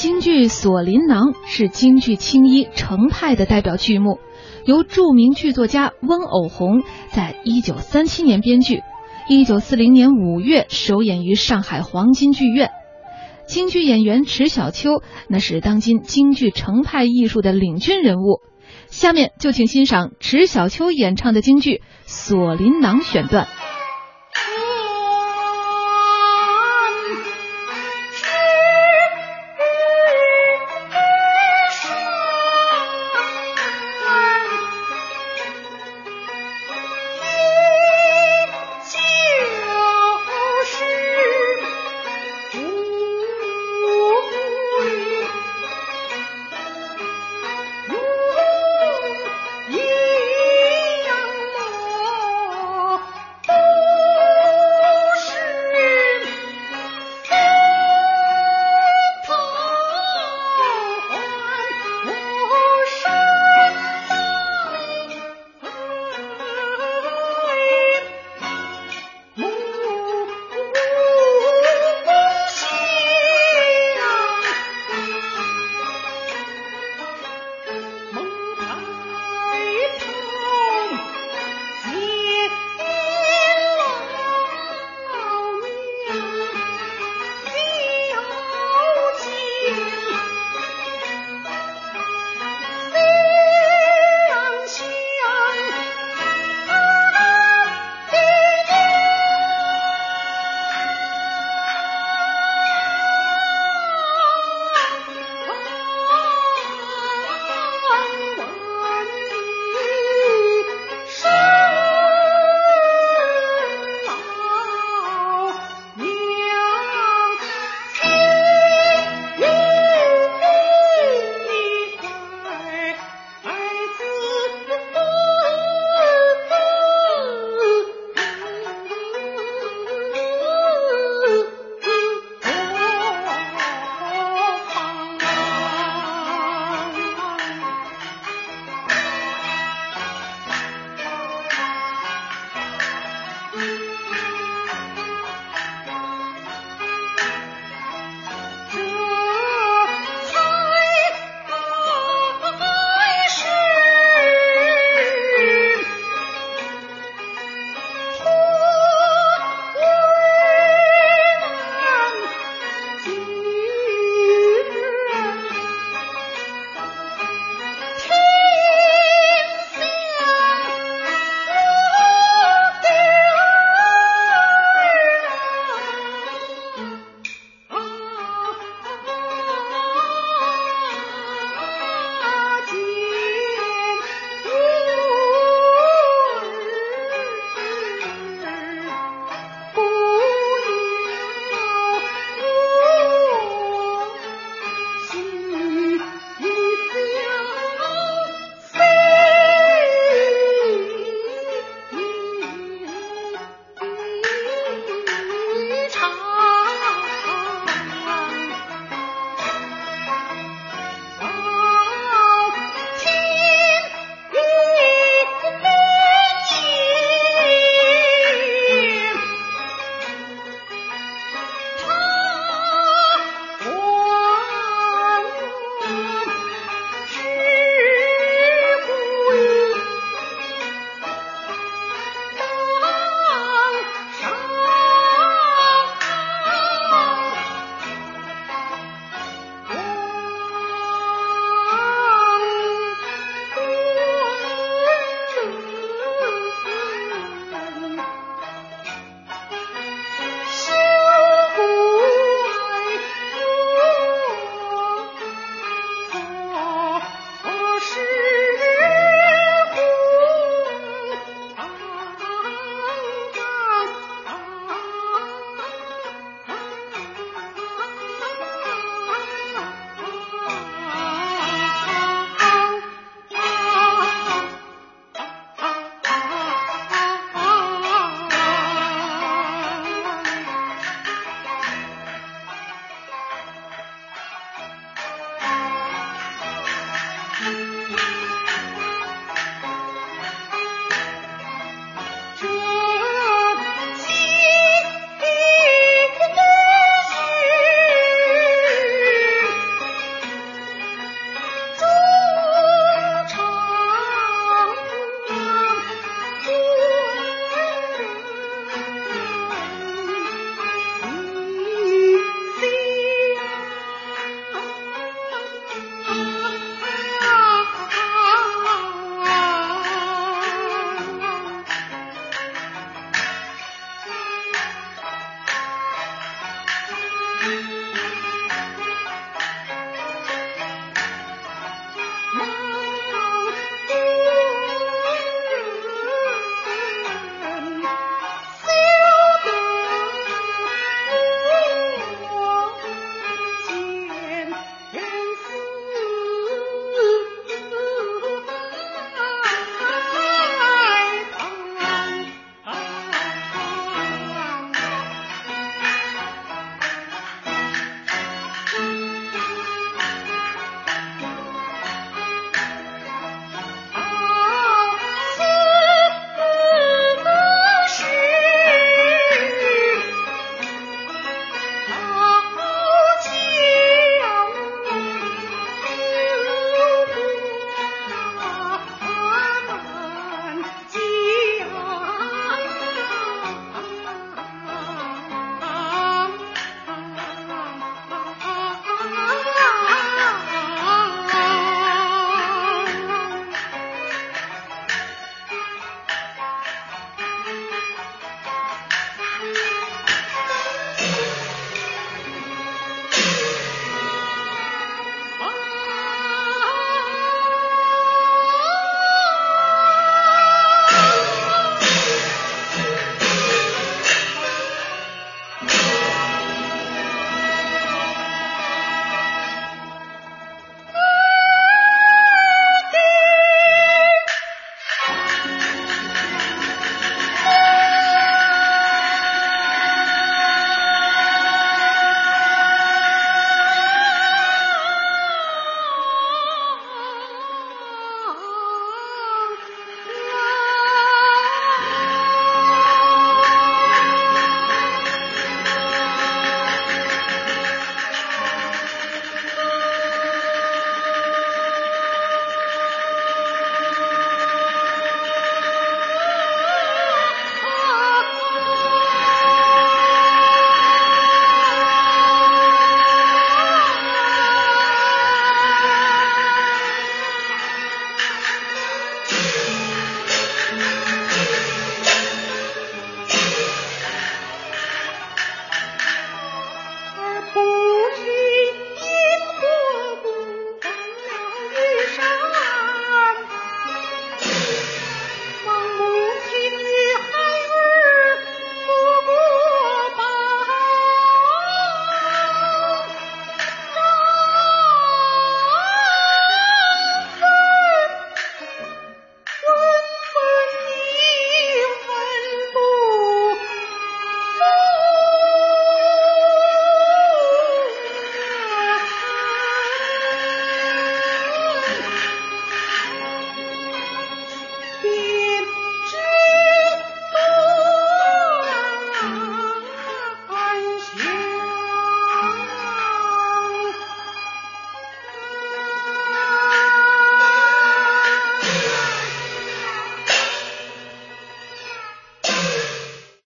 京剧《锁麟囊》是京剧青衣程派的代表剧目，由著名剧作家翁偶虹在一九三七年编剧，一九四零年五月首演于上海黄金剧院。京剧演员迟小秋那是当今京剧程派艺术的领军人物。下面就请欣赏迟小秋演唱的京剧《锁麟囊》选段。